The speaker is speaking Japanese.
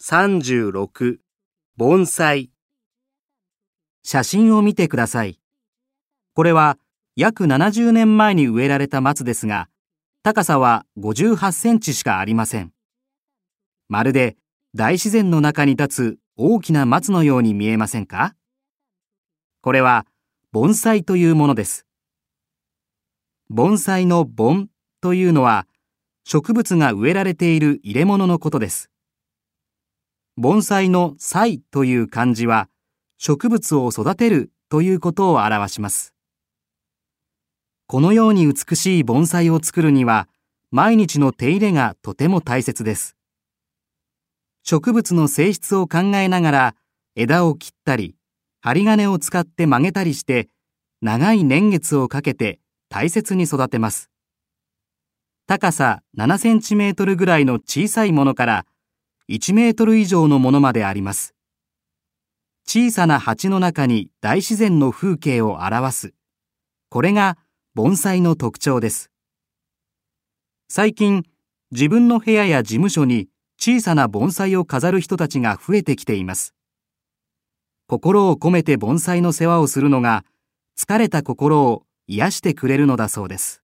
36盆栽写真を見てください。これは約70年前に植えられた松ですが、高さは58センチしかありません。まるで大自然の中に立つ大きな松のように見えませんか？これは盆栽というものです。盆栽の盆というのは植物が植えられている入れ物のことです。盆栽の栽という漢字は植物を育てるということを表します。このように美しい盆栽を作るには毎日の手入れがとても大切です。植物の性質を考えながら枝を切ったり針金を使って曲げたりして長い年月をかけて大切に育てます。高さ7センチメートルぐらいの小さいものから1メートル以上のものまであります。小さな鉢の中に大自然の風景を表す。これが盆栽の特徴です。最近、自分の部屋や事務所に小さな盆栽を飾る人たちが増えてきています。心を込めて盆栽の世話をするのが、疲れた心を癒してくれるのだそうです。